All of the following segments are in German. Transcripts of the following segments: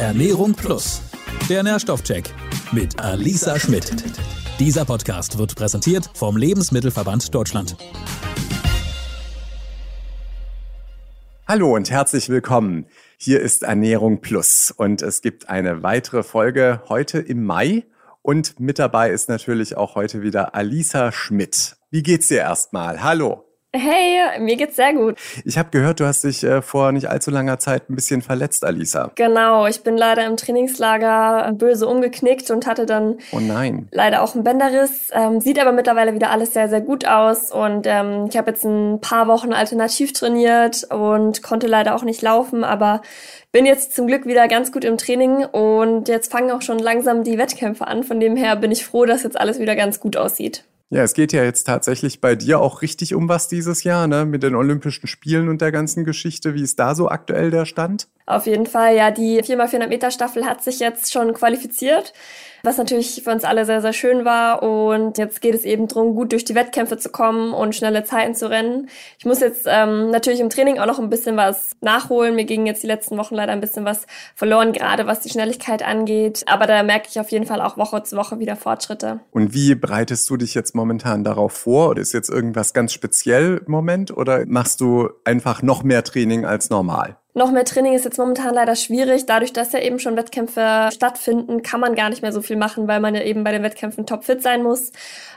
Ernährung Plus. Der Nährstoffcheck mit Alisa Schmidt. Dieser Podcast wird präsentiert vom Lebensmittelverband Deutschland. Hallo und herzlich willkommen. Hier ist Ernährung Plus und es gibt eine weitere Folge heute im Mai. Und mit dabei ist natürlich auch heute wieder Alisa Schmidt. Wie geht's dir erstmal? Hallo. Hey, mir geht's sehr gut. Ich habe gehört, du hast dich äh, vor nicht allzu langer Zeit ein bisschen verletzt, Alisa. Genau, ich bin leider im Trainingslager böse umgeknickt und hatte dann oh nein. leider auch einen Bänderriss. Ähm, sieht aber mittlerweile wieder alles sehr, sehr gut aus und ähm, ich habe jetzt ein paar Wochen alternativ trainiert und konnte leider auch nicht laufen, aber bin jetzt zum Glück wieder ganz gut im Training und jetzt fangen auch schon langsam die Wettkämpfe an. Von dem her bin ich froh, dass jetzt alles wieder ganz gut aussieht. Ja, es geht ja jetzt tatsächlich bei dir auch richtig um was dieses Jahr, ne? Mit den Olympischen Spielen und der ganzen Geschichte. Wie ist da so aktuell der Stand? Auf jeden Fall, ja, die 4x400 Meter Staffel hat sich jetzt schon qualifiziert was natürlich für uns alle sehr, sehr schön war. Und jetzt geht es eben darum, gut durch die Wettkämpfe zu kommen und schnelle Zeiten zu rennen. Ich muss jetzt ähm, natürlich im Training auch noch ein bisschen was nachholen. Mir ging jetzt die letzten Wochen leider ein bisschen was verloren, gerade was die Schnelligkeit angeht. Aber da merke ich auf jeden Fall auch Woche zu Woche wieder Fortschritte. Und wie bereitest du dich jetzt momentan darauf vor? Oder ist jetzt irgendwas ganz speziell im Moment? Oder machst du einfach noch mehr Training als normal? Noch mehr Training ist jetzt momentan leider schwierig. Dadurch, dass ja eben schon Wettkämpfe stattfinden, kann man gar nicht mehr so viel machen, weil man ja eben bei den Wettkämpfen topfit sein muss.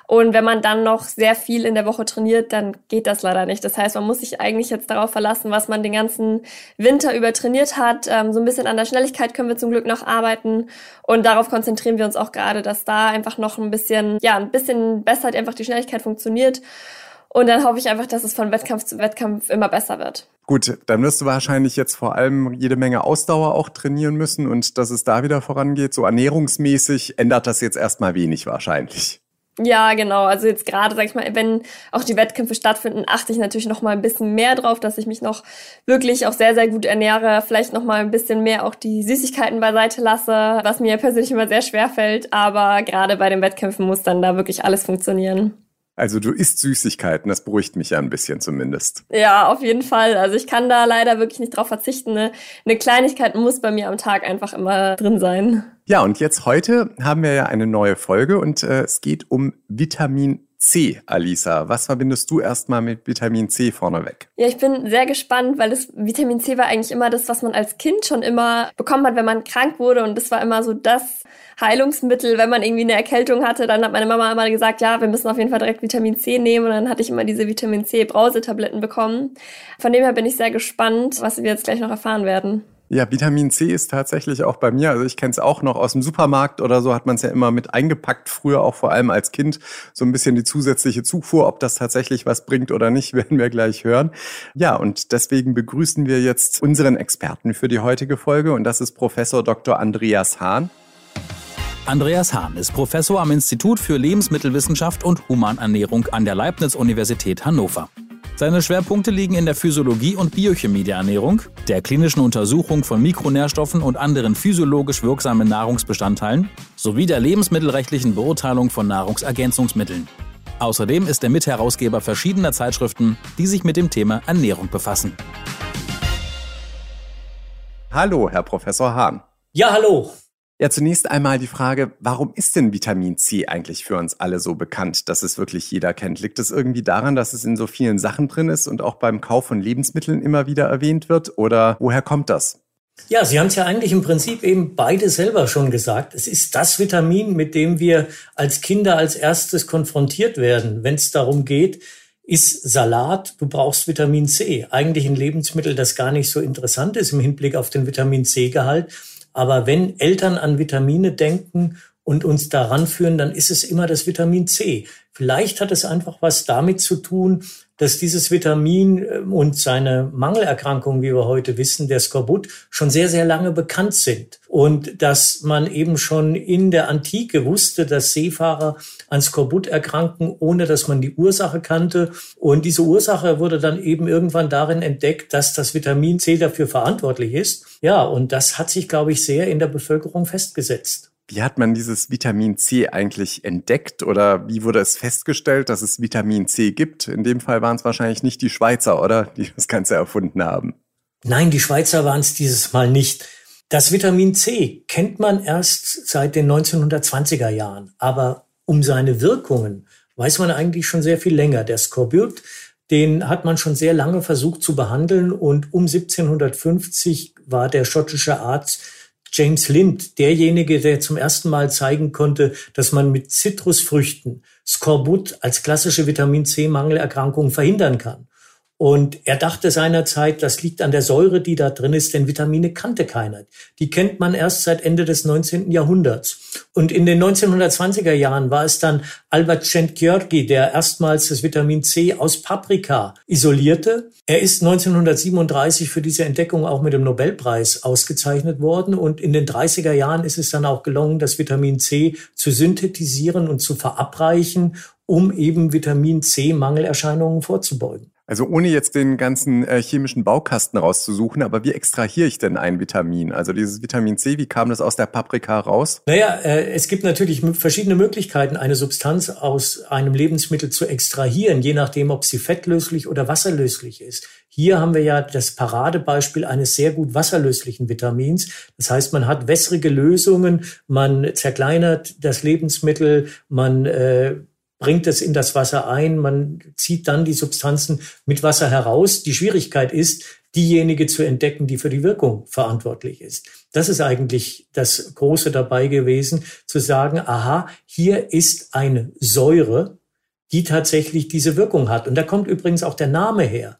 Und wenn man dann noch sehr viel in der Woche trainiert, dann geht das leider nicht. Das heißt, man muss sich eigentlich jetzt darauf verlassen, was man den ganzen Winter über trainiert hat. Ähm, so ein bisschen an der Schnelligkeit können wir zum Glück noch arbeiten. Und darauf konzentrieren wir uns auch gerade, dass da einfach noch ein bisschen, ja, ein bisschen besser einfach die Schnelligkeit funktioniert. Und dann hoffe ich einfach, dass es von Wettkampf zu Wettkampf immer besser wird. Gut, dann wirst du wahrscheinlich jetzt vor allem jede Menge Ausdauer auch trainieren müssen und dass es da wieder vorangeht. So ernährungsmäßig ändert das jetzt erstmal wenig wahrscheinlich. Ja, genau. Also jetzt gerade, sag ich mal, wenn auch die Wettkämpfe stattfinden, achte ich natürlich noch mal ein bisschen mehr drauf, dass ich mich noch wirklich auch sehr, sehr gut ernähre. Vielleicht noch mal ein bisschen mehr auch die Süßigkeiten beiseite lasse, was mir persönlich immer sehr schwer fällt. Aber gerade bei den Wettkämpfen muss dann da wirklich alles funktionieren. Also du isst Süßigkeiten, das beruhigt mich ja ein bisschen zumindest. Ja, auf jeden Fall. Also ich kann da leider wirklich nicht drauf verzichten. Eine, eine Kleinigkeit muss bei mir am Tag einfach immer drin sein. Ja, und jetzt heute haben wir ja eine neue Folge und äh, es geht um Vitamin C, Alisa. Was verbindest du erstmal mit Vitamin C vorneweg? Ja, ich bin sehr gespannt, weil das Vitamin C war eigentlich immer das, was man als Kind schon immer bekommen hat, wenn man krank wurde. Und das war immer so das Heilungsmittel, wenn man irgendwie eine Erkältung hatte. Dann hat meine Mama immer gesagt, ja, wir müssen auf jeden Fall direkt Vitamin C nehmen. Und dann hatte ich immer diese Vitamin C Brausetabletten bekommen. Von dem her bin ich sehr gespannt, was wir jetzt gleich noch erfahren werden. Ja, Vitamin C ist tatsächlich auch bei mir. Also ich kenne es auch noch aus dem Supermarkt oder so hat man es ja immer mit eingepackt, früher auch vor allem als Kind. So ein bisschen die zusätzliche Zufuhr, ob das tatsächlich was bringt oder nicht, werden wir gleich hören. Ja, und deswegen begrüßen wir jetzt unseren Experten für die heutige Folge und das ist Professor Dr. Andreas Hahn. Andreas Hahn ist Professor am Institut für Lebensmittelwissenschaft und Humanernährung an der Leibniz-Universität Hannover. Seine Schwerpunkte liegen in der Physiologie und Biochemie der Ernährung, der klinischen Untersuchung von Mikronährstoffen und anderen physiologisch wirksamen Nahrungsbestandteilen sowie der lebensmittelrechtlichen Beurteilung von Nahrungsergänzungsmitteln. Außerdem ist er Mitherausgeber verschiedener Zeitschriften, die sich mit dem Thema Ernährung befassen. Hallo, Herr Professor Hahn. Ja, hallo. Ja, zunächst einmal die Frage, warum ist denn Vitamin C eigentlich für uns alle so bekannt, dass es wirklich jeder kennt? Liegt es irgendwie daran, dass es in so vielen Sachen drin ist und auch beim Kauf von Lebensmitteln immer wieder erwähnt wird? Oder woher kommt das? Ja, Sie haben es ja eigentlich im Prinzip eben beide selber schon gesagt. Es ist das Vitamin, mit dem wir als Kinder als erstes konfrontiert werden, wenn es darum geht, ist Salat, du brauchst Vitamin C. Eigentlich ein Lebensmittel, das gar nicht so interessant ist im Hinblick auf den Vitamin C-Gehalt. Aber wenn Eltern an Vitamine denken und uns daran führen, dann ist es immer das Vitamin C. Vielleicht hat es einfach was damit zu tun, dass dieses Vitamin äh, und seine Mangelerkrankung, wie wir heute wissen, der Skorbut, schon sehr, sehr lange bekannt sind. Und dass man eben schon in der Antike wusste, dass Seefahrer an Skorbut erkranken, ohne dass man die Ursache kannte. Und diese Ursache wurde dann eben irgendwann darin entdeckt, dass das Vitamin C dafür verantwortlich ist. Ja, und das hat sich, glaube ich, sehr in der Bevölkerung festgesetzt. Wie hat man dieses Vitamin C eigentlich entdeckt oder wie wurde es festgestellt, dass es Vitamin C gibt? In dem Fall waren es wahrscheinlich nicht die Schweizer, oder? Die das Ganze erfunden haben. Nein, die Schweizer waren es dieses Mal nicht. Das Vitamin C kennt man erst seit den 1920er Jahren, aber um seine Wirkungen weiß man eigentlich schon sehr viel länger. Der Skorbut, den hat man schon sehr lange versucht zu behandeln und um 1750 war der schottische Arzt James Lind derjenige, der zum ersten Mal zeigen konnte, dass man mit Zitrusfrüchten Skorbut als klassische Vitamin C-Mangelerkrankung verhindern kann. Und er dachte seinerzeit, das liegt an der Säure, die da drin ist, denn Vitamine kannte keiner. Die kennt man erst seit Ende des 19. Jahrhunderts. Und in den 1920er Jahren war es dann Albert Szent-Györgyi, der erstmals das Vitamin C aus Paprika isolierte. Er ist 1937 für diese Entdeckung auch mit dem Nobelpreis ausgezeichnet worden. Und in den 30er Jahren ist es dann auch gelungen, das Vitamin C zu synthetisieren und zu verabreichen, um eben Vitamin C-Mangelerscheinungen vorzubeugen. Also ohne jetzt den ganzen äh, chemischen Baukasten rauszusuchen, aber wie extrahiere ich denn ein Vitamin? Also dieses Vitamin C, wie kam das aus der Paprika raus? Naja, äh, es gibt natürlich verschiedene Möglichkeiten, eine Substanz aus einem Lebensmittel zu extrahieren, je nachdem, ob sie fettlöslich oder wasserlöslich ist. Hier haben wir ja das Paradebeispiel eines sehr gut wasserlöslichen Vitamins. Das heißt, man hat wässrige Lösungen, man zerkleinert das Lebensmittel, man äh, bringt es in das Wasser ein, man zieht dann die Substanzen mit Wasser heraus. Die Schwierigkeit ist, diejenige zu entdecken, die für die Wirkung verantwortlich ist. Das ist eigentlich das Große dabei gewesen, zu sagen, aha, hier ist eine Säure, die tatsächlich diese Wirkung hat. Und da kommt übrigens auch der Name her.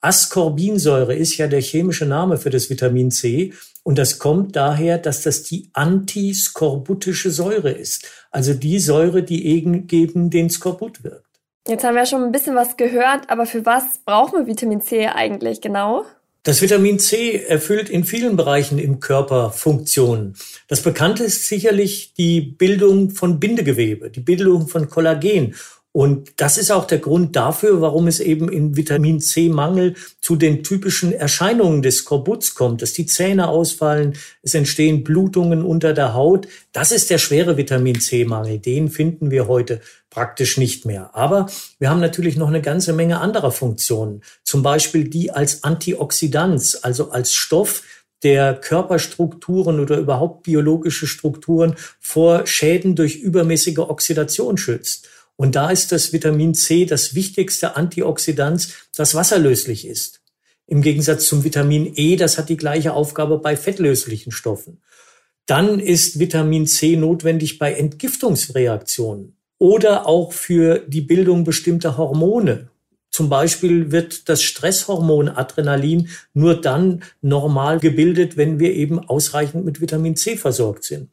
Ascorbinsäure ist ja der chemische Name für das Vitamin C und das kommt daher, dass das die antiskorbutische Säure ist, also die Säure, die eben gegen den Skorbut wirkt. Jetzt haben wir schon ein bisschen was gehört, aber für was brauchen wir Vitamin C eigentlich genau? Das Vitamin C erfüllt in vielen Bereichen im Körper Funktionen. Das Bekannte ist sicherlich die Bildung von Bindegewebe, die Bildung von Kollagen und das ist auch der Grund dafür, warum es eben in Vitamin C-Mangel zu den typischen Erscheinungen des Skorbuts kommt, dass die Zähne ausfallen, es entstehen Blutungen unter der Haut. Das ist der schwere Vitamin C-Mangel. Den finden wir heute praktisch nicht mehr. Aber wir haben natürlich noch eine ganze Menge anderer Funktionen. Zum Beispiel die als Antioxidant, also als Stoff, der Körperstrukturen oder überhaupt biologische Strukturen vor Schäden durch übermäßige Oxidation schützt. Und da ist das Vitamin C das wichtigste Antioxidant, das wasserlöslich ist. Im Gegensatz zum Vitamin E, das hat die gleiche Aufgabe bei fettlöslichen Stoffen. Dann ist Vitamin C notwendig bei Entgiftungsreaktionen oder auch für die Bildung bestimmter Hormone. Zum Beispiel wird das Stresshormon Adrenalin nur dann normal gebildet, wenn wir eben ausreichend mit Vitamin C versorgt sind.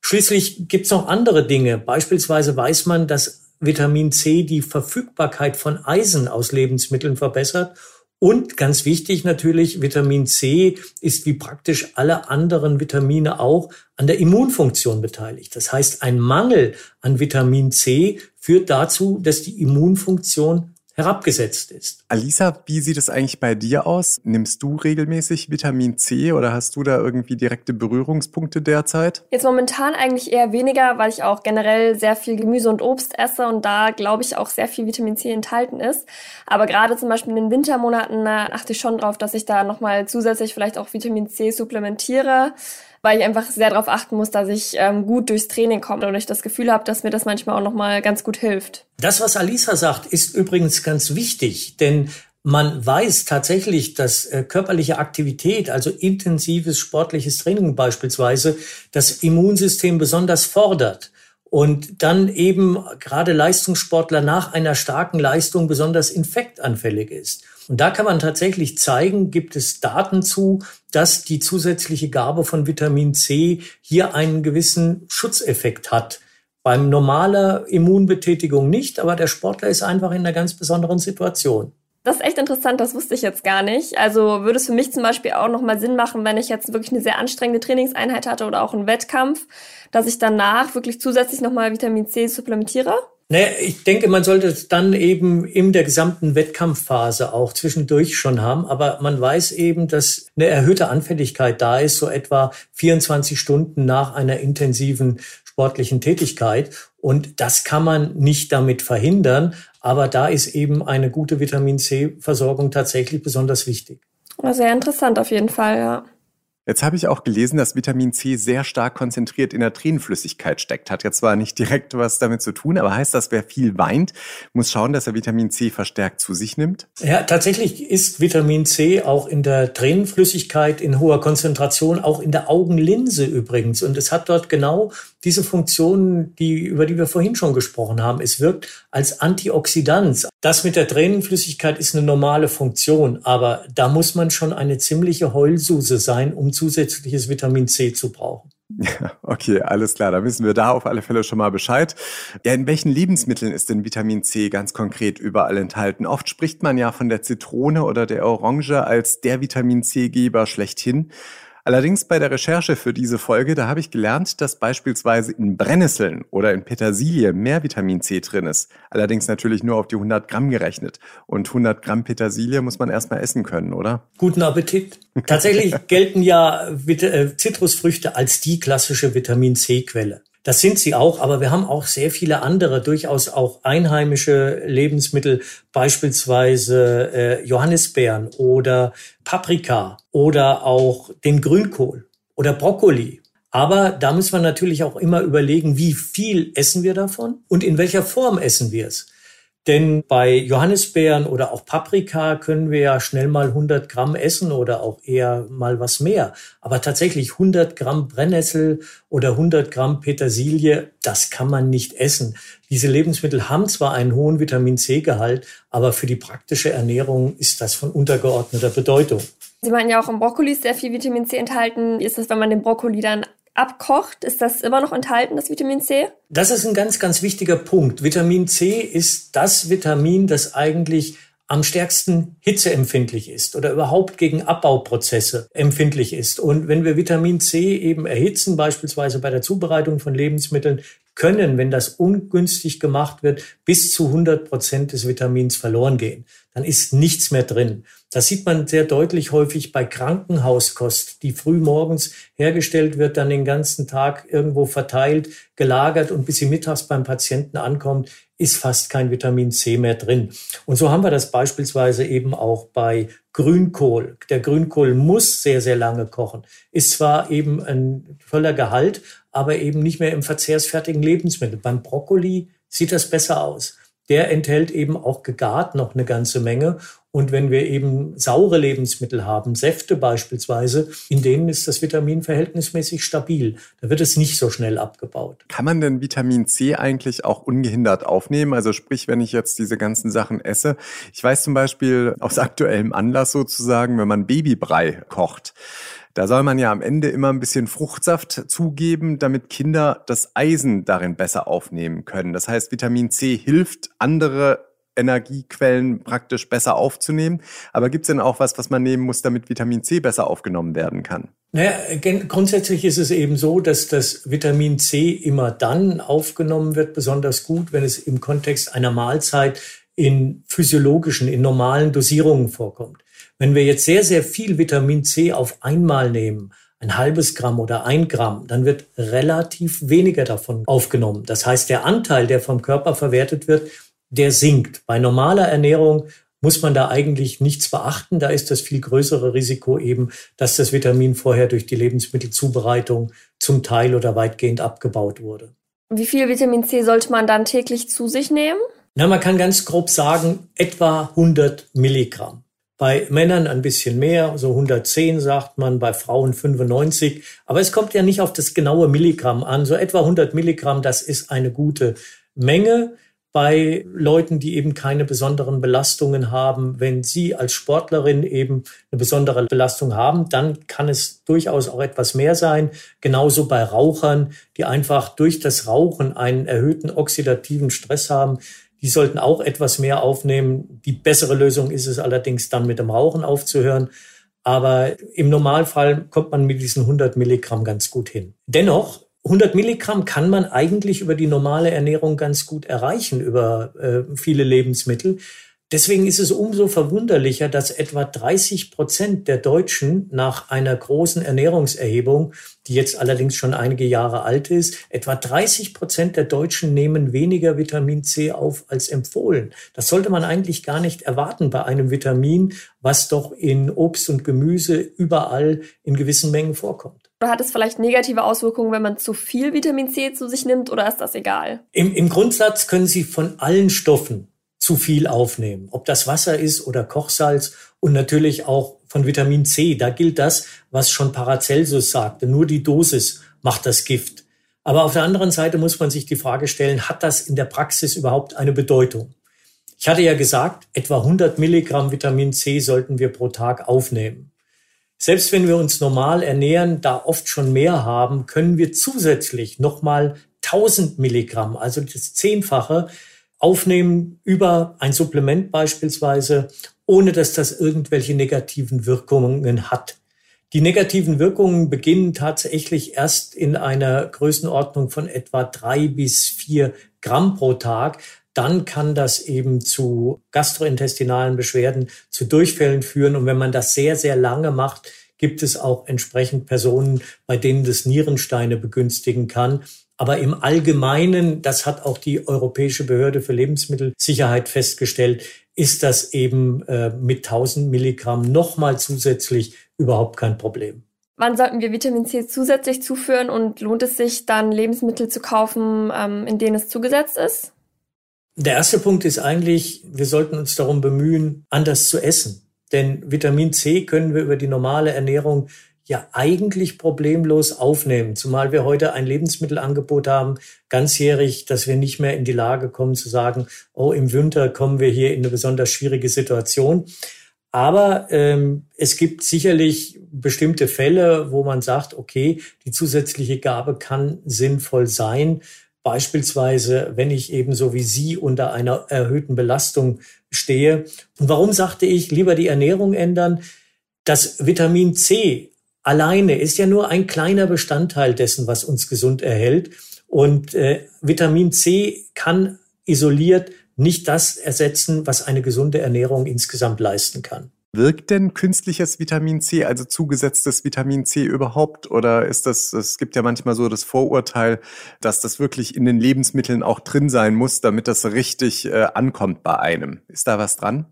Schließlich gibt es noch andere Dinge. Beispielsweise weiß man, dass Vitamin C die Verfügbarkeit von Eisen aus Lebensmitteln verbessert. Und ganz wichtig natürlich, Vitamin C ist wie praktisch alle anderen Vitamine auch an der Immunfunktion beteiligt. Das heißt, ein Mangel an Vitamin C führt dazu, dass die Immunfunktion herabgesetzt ist. Alisa, wie sieht es eigentlich bei dir aus? Nimmst du regelmäßig Vitamin C oder hast du da irgendwie direkte Berührungspunkte derzeit? Jetzt momentan eigentlich eher weniger, weil ich auch generell sehr viel Gemüse und Obst esse und da glaube ich auch sehr viel Vitamin C enthalten ist. Aber gerade zum Beispiel in den Wintermonaten achte ich schon drauf, dass ich da nochmal zusätzlich vielleicht auch Vitamin C supplementiere weil ich einfach sehr darauf achten muss, dass ich ähm, gut durchs Training komme und ich das Gefühl habe, dass mir das manchmal auch nochmal ganz gut hilft. Das, was Alisa sagt, ist übrigens ganz wichtig, denn man weiß tatsächlich, dass äh, körperliche Aktivität, also intensives sportliches Training beispielsweise, das Immunsystem besonders fordert und dann eben gerade Leistungssportler nach einer starken Leistung besonders infektanfällig ist. Und da kann man tatsächlich zeigen, gibt es Daten zu, dass die zusätzliche Gabe von Vitamin C hier einen gewissen Schutzeffekt hat. Beim normaler Immunbetätigung nicht, aber der Sportler ist einfach in einer ganz besonderen Situation. Das ist echt interessant, das wusste ich jetzt gar nicht. Also würde es für mich zum Beispiel auch nochmal Sinn machen, wenn ich jetzt wirklich eine sehr anstrengende Trainingseinheit hatte oder auch einen Wettkampf, dass ich danach wirklich zusätzlich nochmal Vitamin C supplementiere? Naja, ich denke, man sollte es dann eben in der gesamten Wettkampfphase auch zwischendurch schon haben. Aber man weiß eben, dass eine erhöhte Anfälligkeit da ist, so etwa 24 Stunden nach einer intensiven sportlichen Tätigkeit. Und das kann man nicht damit verhindern. Aber da ist eben eine gute Vitamin C-Versorgung tatsächlich besonders wichtig. Sehr interessant auf jeden Fall, ja. Jetzt habe ich auch gelesen, dass Vitamin C sehr stark konzentriert in der Tränenflüssigkeit steckt. Hat jetzt zwar nicht direkt was damit zu tun, aber heißt das, wer viel weint, muss schauen, dass er Vitamin C verstärkt zu sich nimmt? Ja, tatsächlich ist Vitamin C auch in der Tränenflüssigkeit in hoher Konzentration, auch in der Augenlinse übrigens. Und es hat dort genau diese Funktionen, die, über die wir vorhin schon gesprochen haben. Es wirkt als Antioxidant. Das mit der Tränenflüssigkeit ist eine normale Funktion, aber da muss man schon eine ziemliche Heulsuse sein, um zusätzliches Vitamin C zu brauchen. Ja, okay, alles klar. Da wissen wir da auf alle Fälle schon mal Bescheid. Ja, in welchen Lebensmitteln ist denn Vitamin C ganz konkret überall enthalten? Oft spricht man ja von der Zitrone oder der Orange als der Vitamin C-Geber schlechthin. Allerdings bei der Recherche für diese Folge, da habe ich gelernt, dass beispielsweise in Brennnesseln oder in Petersilie mehr Vitamin C drin ist. Allerdings natürlich nur auf die 100 Gramm gerechnet. Und 100 Gramm Petersilie muss man erstmal essen können, oder? Guten Appetit. Tatsächlich gelten ja äh, Zitrusfrüchte als die klassische Vitamin C-Quelle. Das sind sie auch, aber wir haben auch sehr viele andere, durchaus auch einheimische Lebensmittel, beispielsweise äh, Johannisbeeren oder Paprika oder auch den Grünkohl oder Brokkoli. Aber da muss man natürlich auch immer überlegen, wie viel essen wir davon und in welcher Form essen wir es. Denn bei Johannisbeeren oder auch Paprika können wir ja schnell mal 100 Gramm essen oder auch eher mal was mehr. Aber tatsächlich 100 Gramm Brennnessel oder 100 Gramm Petersilie, das kann man nicht essen. Diese Lebensmittel haben zwar einen hohen Vitamin C-Gehalt, aber für die praktische Ernährung ist das von untergeordneter Bedeutung. Sie meinen ja auch im Brokkoli ist sehr viel Vitamin C enthalten. Ist es, wenn man den Brokkoli dann abkocht, ist das immer noch enthalten, das Vitamin C? Das ist ein ganz, ganz wichtiger Punkt. Vitamin C ist das Vitamin, das eigentlich am stärksten hitzeempfindlich ist oder überhaupt gegen Abbauprozesse empfindlich ist. Und wenn wir Vitamin C eben erhitzen, beispielsweise bei der Zubereitung von Lebensmitteln, können, wenn das ungünstig gemacht wird, bis zu 100 Prozent des Vitamins verloren gehen. Dann ist nichts mehr drin. Das sieht man sehr deutlich häufig bei Krankenhauskost, die früh morgens hergestellt wird, dann den ganzen Tag irgendwo verteilt, gelagert und bis sie mittags beim Patienten ankommt, ist fast kein Vitamin C mehr drin. Und so haben wir das beispielsweise eben auch bei Grünkohl. Der Grünkohl muss sehr, sehr lange kochen. Ist zwar eben ein voller Gehalt, aber eben nicht mehr im verzehrsfertigen Lebensmittel. Beim Brokkoli sieht das besser aus der enthält eben auch gegart noch eine ganze Menge. Und wenn wir eben saure Lebensmittel haben, Säfte beispielsweise, in denen ist das Vitamin verhältnismäßig stabil. Da wird es nicht so schnell abgebaut. Kann man denn Vitamin C eigentlich auch ungehindert aufnehmen? Also sprich, wenn ich jetzt diese ganzen Sachen esse. Ich weiß zum Beispiel aus aktuellem Anlass sozusagen, wenn man Babybrei kocht, da soll man ja am Ende immer ein bisschen Fruchtsaft zugeben, damit Kinder das Eisen darin besser aufnehmen können. Das heißt, Vitamin C hilft, andere Energiequellen praktisch besser aufzunehmen. Aber gibt es denn auch was, was man nehmen muss, damit Vitamin C besser aufgenommen werden kann? Naja, grundsätzlich ist es eben so, dass das Vitamin C immer dann aufgenommen wird, besonders gut, wenn es im Kontext einer Mahlzeit in physiologischen, in normalen Dosierungen vorkommt. Wenn wir jetzt sehr, sehr viel Vitamin C auf einmal nehmen, ein halbes Gramm oder ein Gramm, dann wird relativ weniger davon aufgenommen. Das heißt, der Anteil, der vom Körper verwertet wird, der sinkt. Bei normaler Ernährung muss man da eigentlich nichts beachten. Da ist das viel größere Risiko eben, dass das Vitamin vorher durch die Lebensmittelzubereitung zum Teil oder weitgehend abgebaut wurde. Wie viel Vitamin C sollte man dann täglich zu sich nehmen? Na, man kann ganz grob sagen, etwa 100 Milligramm. Bei Männern ein bisschen mehr, so 110 sagt man, bei Frauen 95. Aber es kommt ja nicht auf das genaue Milligramm an. So etwa 100 Milligramm, das ist eine gute Menge bei Leuten, die eben keine besonderen Belastungen haben. Wenn Sie als Sportlerin eben eine besondere Belastung haben, dann kann es durchaus auch etwas mehr sein. Genauso bei Rauchern, die einfach durch das Rauchen einen erhöhten oxidativen Stress haben. Die sollten auch etwas mehr aufnehmen. Die bessere Lösung ist es allerdings dann mit dem Rauchen aufzuhören. Aber im Normalfall kommt man mit diesen 100 Milligramm ganz gut hin. Dennoch, 100 Milligramm kann man eigentlich über die normale Ernährung ganz gut erreichen, über äh, viele Lebensmittel. Deswegen ist es umso verwunderlicher, dass etwa 30 Prozent der Deutschen nach einer großen Ernährungserhebung, die jetzt allerdings schon einige Jahre alt ist, etwa 30 Prozent der Deutschen nehmen weniger Vitamin C auf als empfohlen. Das sollte man eigentlich gar nicht erwarten bei einem Vitamin, was doch in Obst und Gemüse überall in gewissen Mengen vorkommt. Oder hat es vielleicht negative Auswirkungen, wenn man zu viel Vitamin C zu sich nimmt oder ist das egal? Im, im Grundsatz können Sie von allen Stoffen zu viel aufnehmen. Ob das Wasser ist oder Kochsalz und natürlich auch von Vitamin C. Da gilt das, was schon Paracelsus sagte. Nur die Dosis macht das Gift. Aber auf der anderen Seite muss man sich die Frage stellen, hat das in der Praxis überhaupt eine Bedeutung? Ich hatte ja gesagt, etwa 100 Milligramm Vitamin C sollten wir pro Tag aufnehmen. Selbst wenn wir uns normal ernähren, da oft schon mehr haben, können wir zusätzlich nochmal 1000 Milligramm, also das Zehnfache, aufnehmen über ein Supplement beispielsweise, ohne dass das irgendwelche negativen Wirkungen hat. Die negativen Wirkungen beginnen tatsächlich erst in einer Größenordnung von etwa drei bis vier Gramm pro Tag. Dann kann das eben zu gastrointestinalen Beschwerden, zu Durchfällen führen. Und wenn man das sehr, sehr lange macht, gibt es auch entsprechend Personen, bei denen das Nierensteine begünstigen kann. Aber im Allgemeinen, das hat auch die Europäische Behörde für Lebensmittelsicherheit festgestellt, ist das eben äh, mit 1000 Milligramm nochmal zusätzlich überhaupt kein Problem. Wann sollten wir Vitamin C zusätzlich zuführen und lohnt es sich dann Lebensmittel zu kaufen, ähm, in denen es zugesetzt ist? Der erste Punkt ist eigentlich, wir sollten uns darum bemühen, anders zu essen. Denn Vitamin C können wir über die normale Ernährung ja eigentlich problemlos aufnehmen, zumal wir heute ein Lebensmittelangebot haben, ganzjährig, dass wir nicht mehr in die Lage kommen zu sagen, oh, im Winter kommen wir hier in eine besonders schwierige Situation. Aber ähm, es gibt sicherlich bestimmte Fälle, wo man sagt, okay, die zusätzliche Gabe kann sinnvoll sein. Beispielsweise, wenn ich ebenso wie Sie unter einer erhöhten Belastung stehe. Und warum sagte ich, lieber die Ernährung ändern? Das Vitamin C alleine ist ja nur ein kleiner Bestandteil dessen, was uns gesund erhält. Und äh, Vitamin C kann isoliert nicht das ersetzen, was eine gesunde Ernährung insgesamt leisten kann. Wirkt denn künstliches Vitamin C, also zugesetztes Vitamin C überhaupt? Oder ist das, es gibt ja manchmal so das Vorurteil, dass das wirklich in den Lebensmitteln auch drin sein muss, damit das richtig äh, ankommt bei einem. Ist da was dran?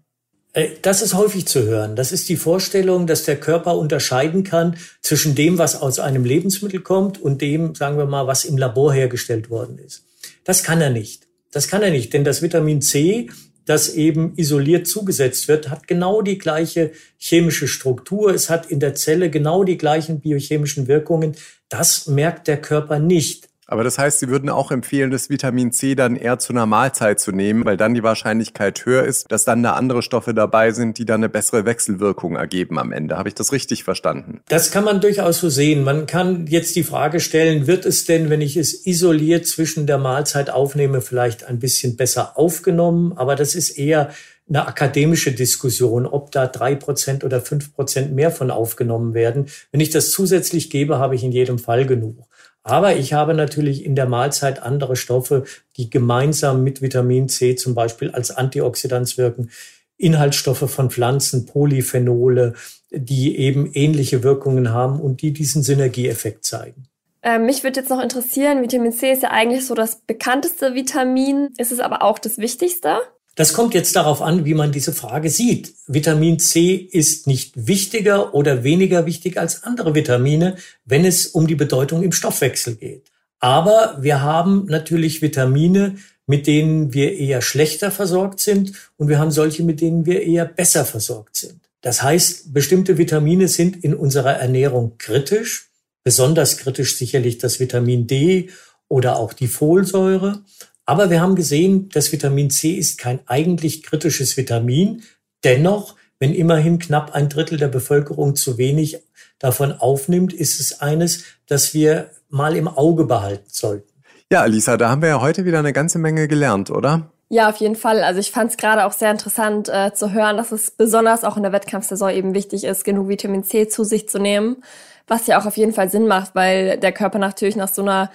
Äh, das ist häufig zu hören. Das ist die Vorstellung, dass der Körper unterscheiden kann zwischen dem, was aus einem Lebensmittel kommt und dem, sagen wir mal, was im Labor hergestellt worden ist. Das kann er nicht. Das kann er nicht, denn das Vitamin C, das eben isoliert zugesetzt wird, hat genau die gleiche chemische Struktur. Es hat in der Zelle genau die gleichen biochemischen Wirkungen. Das merkt der Körper nicht. Aber das heißt, Sie würden auch empfehlen, das Vitamin C dann eher zu einer Mahlzeit zu nehmen, weil dann die Wahrscheinlichkeit höher ist, dass dann da andere Stoffe dabei sind, die dann eine bessere Wechselwirkung ergeben am Ende. Habe ich das richtig verstanden? Das kann man durchaus so sehen. Man kann jetzt die Frage stellen, wird es denn, wenn ich es isoliert zwischen der Mahlzeit aufnehme, vielleicht ein bisschen besser aufgenommen? Aber das ist eher eine akademische Diskussion, ob da drei Prozent oder fünf Prozent mehr von aufgenommen werden. Wenn ich das zusätzlich gebe, habe ich in jedem Fall genug. Aber ich habe natürlich in der Mahlzeit andere Stoffe, die gemeinsam mit Vitamin C zum Beispiel als Antioxidants wirken. Inhaltsstoffe von Pflanzen, Polyphenole, die eben ähnliche Wirkungen haben und die diesen Synergieeffekt zeigen. Ähm, mich würde jetzt noch interessieren, Vitamin C ist ja eigentlich so das bekannteste Vitamin. Ist es aber auch das wichtigste? Das kommt jetzt darauf an, wie man diese Frage sieht. Vitamin C ist nicht wichtiger oder weniger wichtig als andere Vitamine, wenn es um die Bedeutung im Stoffwechsel geht. Aber wir haben natürlich Vitamine, mit denen wir eher schlechter versorgt sind und wir haben solche, mit denen wir eher besser versorgt sind. Das heißt, bestimmte Vitamine sind in unserer Ernährung kritisch, besonders kritisch sicherlich das Vitamin D oder auch die Folsäure. Aber wir haben gesehen, das Vitamin C ist kein eigentlich kritisches Vitamin. Dennoch, wenn immerhin knapp ein Drittel der Bevölkerung zu wenig davon aufnimmt, ist es eines, das wir mal im Auge behalten sollten. Ja, Alisa, da haben wir ja heute wieder eine ganze Menge gelernt, oder? Ja, auf jeden Fall. Also ich fand es gerade auch sehr interessant äh, zu hören, dass es besonders auch in der Wettkampfsaison eben wichtig ist, genug Vitamin C zu sich zu nehmen, was ja auch auf jeden Fall Sinn macht, weil der Körper natürlich nach so einer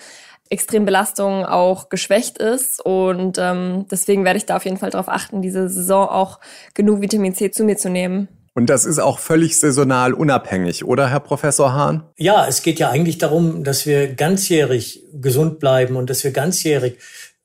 Extrembelastung auch geschwächt ist. Und ähm, deswegen werde ich da auf jeden Fall darauf achten, diese Saison auch genug Vitamin C zu mir zu nehmen. Und das ist auch völlig saisonal unabhängig, oder Herr Professor Hahn? Ja, es geht ja eigentlich darum, dass wir ganzjährig gesund bleiben und dass wir ganzjährig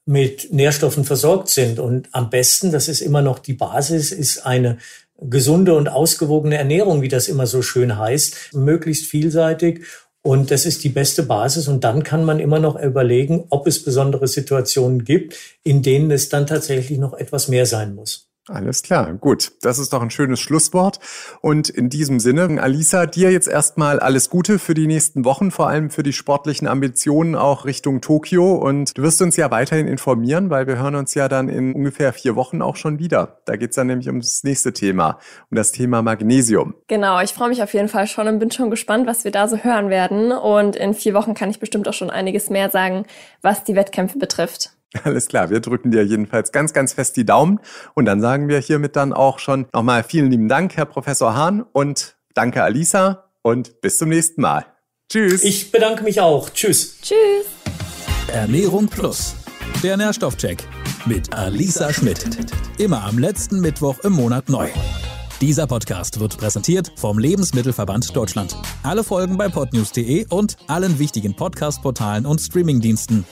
mit Nährstoffen versorgt sind. Und am besten, das ist immer noch die Basis, ist eine gesunde und ausgewogene Ernährung, wie das immer so schön heißt, möglichst vielseitig. Und das ist die beste Basis. Und dann kann man immer noch überlegen, ob es besondere Situationen gibt, in denen es dann tatsächlich noch etwas mehr sein muss. Alles klar, gut. Das ist doch ein schönes Schlusswort. Und in diesem Sinne, Alisa, dir jetzt erstmal alles Gute für die nächsten Wochen, vor allem für die sportlichen Ambitionen auch Richtung Tokio. Und du wirst uns ja weiterhin informieren, weil wir hören uns ja dann in ungefähr vier Wochen auch schon wieder. Da geht's dann nämlich ums nächste Thema, um das Thema Magnesium. Genau, ich freue mich auf jeden Fall schon und bin schon gespannt, was wir da so hören werden. Und in vier Wochen kann ich bestimmt auch schon einiges mehr sagen, was die Wettkämpfe betrifft. Alles klar, wir drücken dir jedenfalls ganz, ganz fest die Daumen. Und dann sagen wir hiermit dann auch schon nochmal vielen lieben Dank, Herr Professor Hahn, und danke, Alisa, und bis zum nächsten Mal. Tschüss. Ich bedanke mich auch. Tschüss. Tschüss. Ernährung Plus. Der Nährstoffcheck mit Alisa Schmidt. Immer am letzten Mittwoch im Monat neu. Dieser Podcast wird präsentiert vom Lebensmittelverband Deutschland. Alle Folgen bei podnews.de und allen wichtigen Podcast-Portalen und Streamingdiensten.